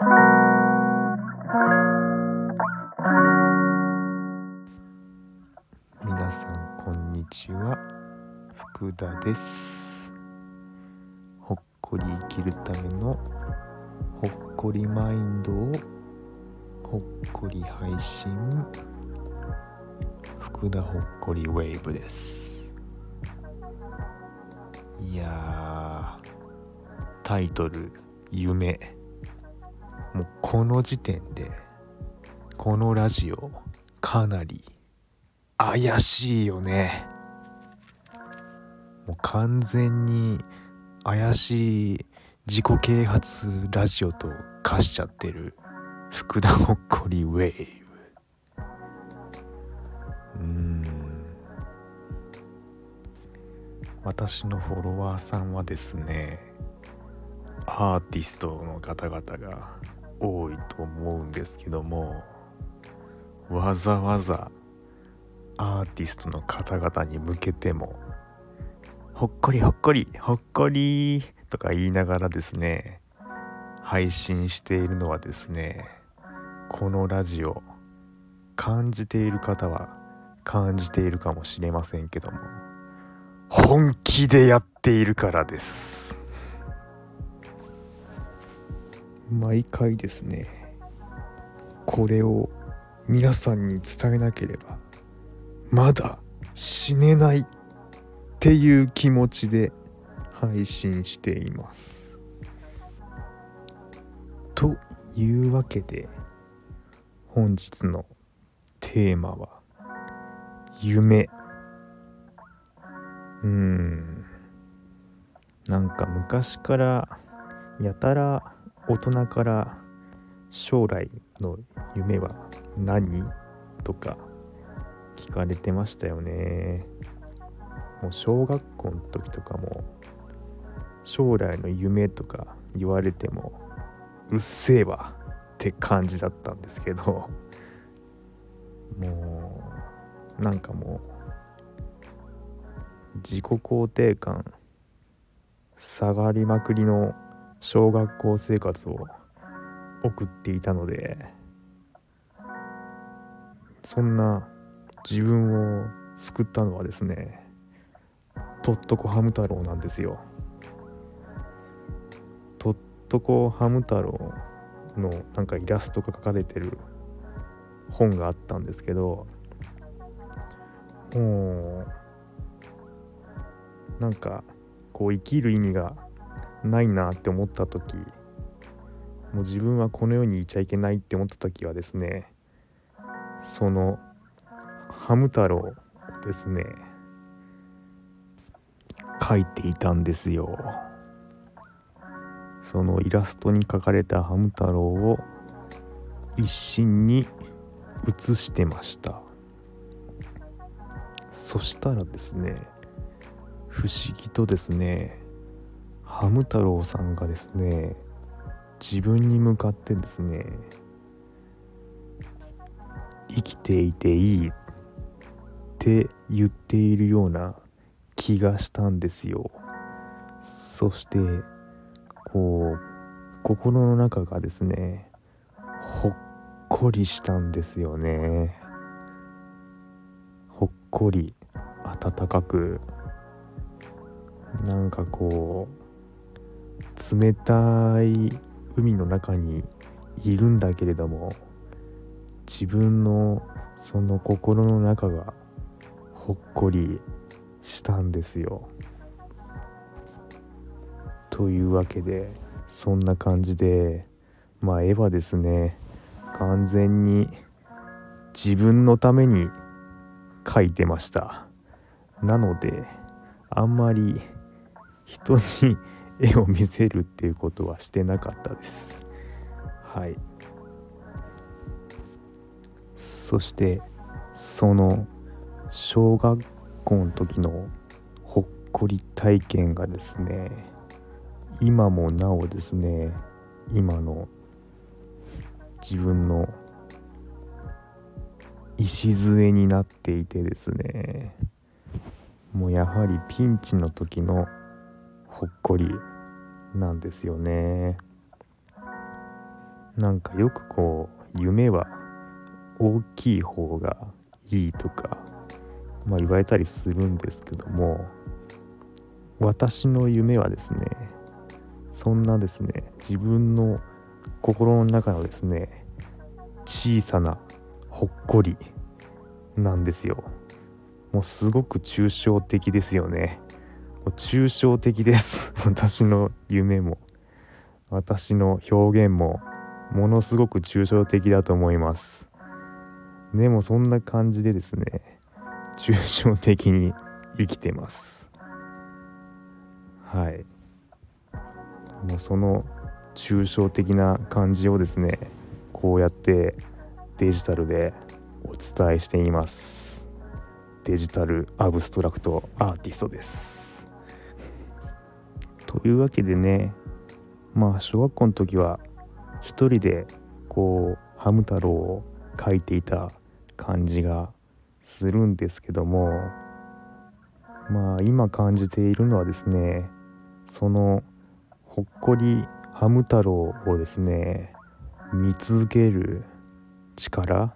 皆さんこんにちは。福田です。ほっこり生きるためのほっこりマインドをほっこり配信。福田ほっこりウェーブです。いやタイトル「夢」もうこの時点でこのラジオかなり怪しいよね。もう完全に怪しい自己啓発ラジオと化しちゃってる福田ほっこりウェーブうーん。私のフォロワーさんはですねアーティストの方々が多いと思うんですけどもわざわざアーティストの方々に向けてもほっこりほっこりほっこりとか言いながらですね配信しているのはですねこのラジオ感じている方は感じているかもしれませんけども本気でやっているからです。毎回ですねこれを皆さんに伝えなければまだ死ねないっていう気持ちで配信しています。というわけで本日のテーマは夢。うん。なんか昔からやたら大人から将来の夢は何？とか聞かれてましたよね。もう小学校の時とかも将来の夢とか言われてもうっせえわって感じだったんですけどもうなんかもう自己肯定感下がりまくりの小学校生活を送っていたのでそんな自分を救ったのはですねとっとこハム太郎なんですよ。とっとこハム太郎のなんかイラストが描かれてる本があったんですけどもうなんかこう生きる意味がないなって思った時もう自分はこの世にいちゃいけないって思った時はですねそのハム太郎ですね描いていたんですよ。そのイラストに描かれたハム太郎を一心に写してました。そしたらですね不思議とですねハム太郎さんがですね自分に向かってですね生きていていいって言っているような気がしたんですよ。そしてこう心の中がですねほっこりしたんですよね。ほっこり温かく。なんかこう冷たい海の中にいるんだけれども自分のその心の中がほっこりしたんですよ。というわけでそんな感じでまあ絵はですね完全に自分のために描いてましたなのであんまり人に絵を見せるっていうことはしてなかったです。はい。そしてその小学校の時のほっこり体験がですね今もなおですね今の自分の礎になっていてですねもうやはりピンチの時のほっこりなんですよね。なんかよくこう夢は大きい方がいいとか、まあ、言われたりするんですけども私の夢はですねそんなですね自分の心の中のですね小さなほっこりなんですよ。もうすごく抽象的ですよね。抽象的です。私の夢も私の表現もものすごく抽象的だと思います。でもそんな感じでですね抽象的に生きてます。はい。もうその抽象的な感じをですねこうやってデジタルでお伝えしています。デジタルアブストラクトアーティストです。というわけでねまあ小学校の時は一人でこうハム太郎を描いていた感じがするんですけどもまあ今感じているのはですねそのほっこりハム太郎をですね見続ける力。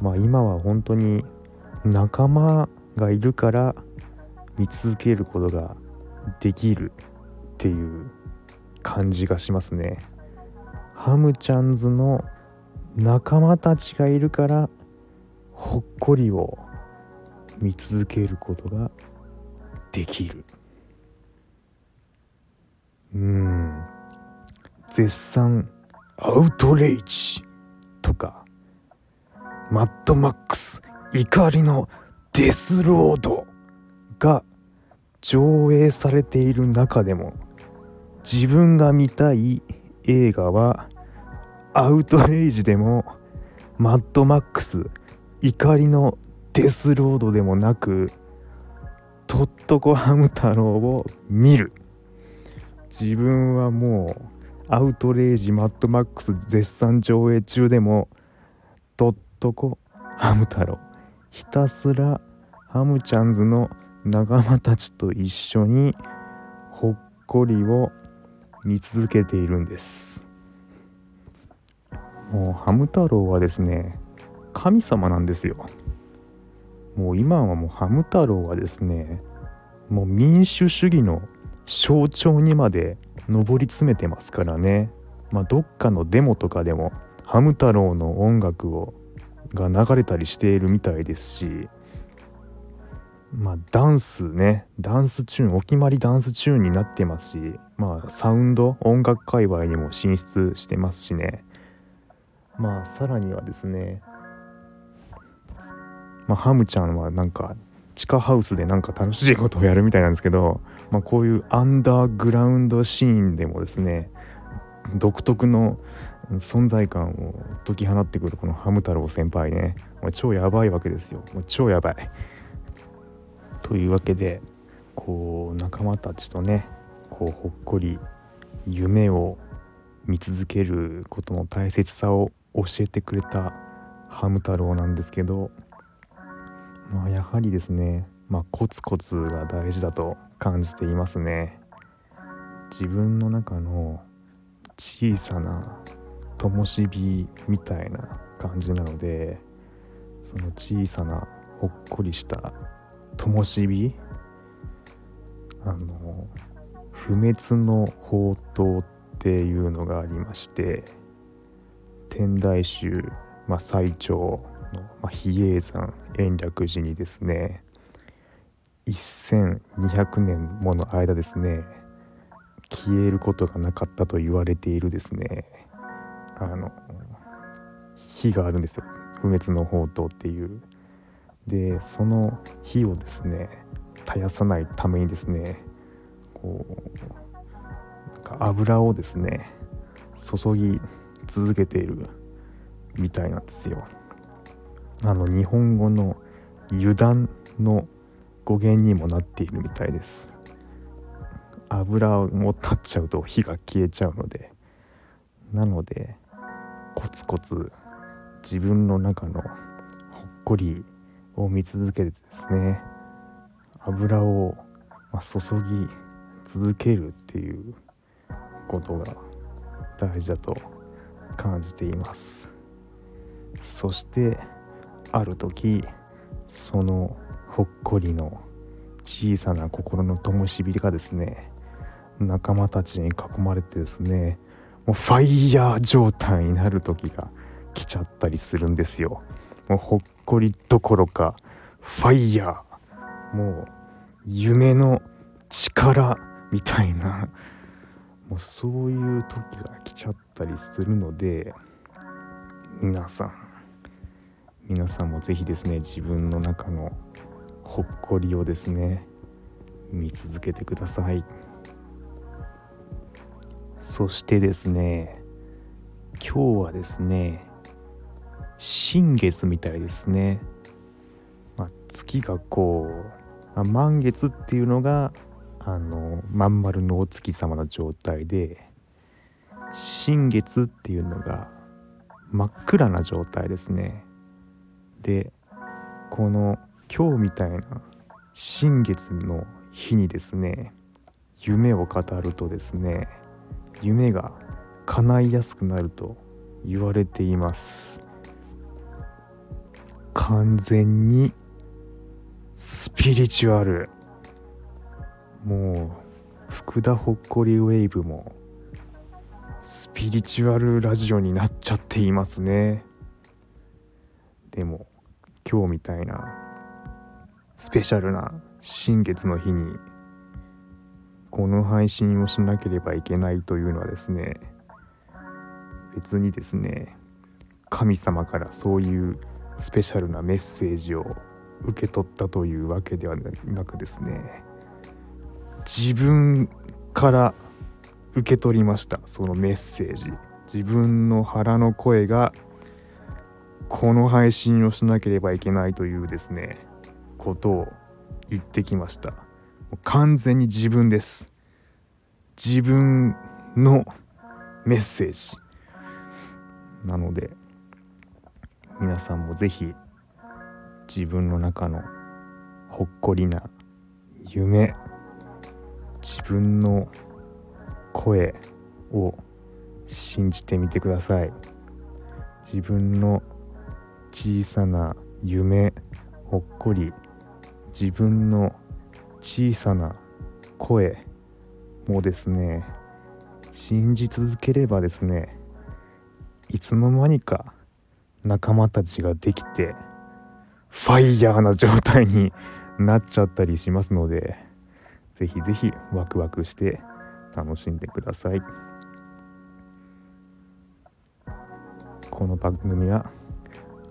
まあ今は本当に仲間がいるから見続けることができるっていう感じがしますね。ハムちゃんズの仲間たちがいるからほっこりを見続けることができるうん絶賛アウトレイジとかマッドマックス怒りのデスロードが上映されている中でも自分が見たい映画はアウトレイジでもマッドマックス怒りのデスロードでもなくとっとこハム太郎を見る。自分はもうアウトレイジマッドマックス絶賛上映中でもとっとこハム太郎ひたすらハムちゃんズの仲間たちと一緒にほっこりを見続けているんです。もうハム太郎はですね神様なんですよ。もう今はもうハム太郎はですねもう民主主義の象徴にまで上り詰めてますからね。まあどっかのデモとかでもハム太郎の音楽をが流れたりしているみたいですしまあダンスね。ダンスチューンお決まりダンスチューンになってますしまあサウンド音楽界隈にも進出してますしね。まあさらにはですね、まあ、ハムちゃんはなんか地下ハウスでなんか楽しいことをやるみたいなんですけど、まあ、こういうアンダーグラウンドシーンでもですね独特の存在感を解き放ってくるこのハム太郎先輩ね。もう超やばいわけですよ。もう超やばい。というわけでこう仲間たちとねこうほっこり夢を見続けることの大切さを教えてくれたハム太郎なんですけどまあやはりですねまあコツコツが大事だと感じていますね。自分の中の小さな灯火みたいな感じなのでその小さなほっこりした灯火？あの不滅の宝刀っていうのがありまして天台宗、まあ、最長の、まあ、比叡山延暦寺にですね1200年もの間ですね消えることがなかったと言われているですねあの火があるんですよ。不滅の宝刀っていう。でその火をですね絶やさないためにですねこうなんか油をですね注ぎ続けているみたいなんですよ。あの日本語の油断の語源にもなっているみたいです。油を立っちゃうと火が消えちゃうのでなのでコツコツ自分の中のほっこりを見続けてですね油を注ぎ続けるっていうことが大事だと感じています。そしてある時そのほっこりの小さな心の灯火がですね仲間たちに囲まれてですねもうファイヤー状態になる時が来ちゃったりするんですよ。もうほっこりどころかファイヤー。もう夢の力みたいな。もうそういう時が来ちゃったりするので皆さん。皆さんも是非ですね自分の中のほっこりをですね見続けてください。そしてですね今日はですね新月みたいですね、まあ、月がこう、まあ、満月っていうのがあのまん丸のお月様の状態で新月っていうのが真っ暗な状態ですね。でこの今日みたいな新月の日にですね夢を語るとですね夢が叶いやすくなると言われています。完全にスピリチュアル。もう福田ほっこりウェーブもスピリチュアルラジオになっちゃっていますね。でも今日みたいなスペシャルな新月の日にこの配信をしなければいけないというのはですね別にですね神様からそういうスペシャルなメッセージを受け取ったというわけではなくですね自分から受け取りましたそのメッセージ。自分の腹の声がこの配信をしなければいけないというですねことを言ってきました。完全に自分です。自分のメッセージ。なので皆さんも是非自分の中のほっこりな夢自分の声を信じてみてください。自分の小さな夢ほっこり自分の小さな声もですね信じ続ければですねいつの間にか仲間たちができてファイヤーな状態になっちゃったりしますのでぜひぜひワクワクして楽しんでくださいこの番組は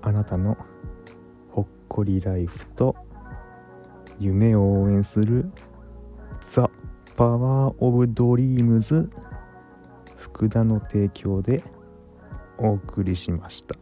あなたのほっこりライフと夢を応援する The Power of Dreams 福田の提供でお送りしました。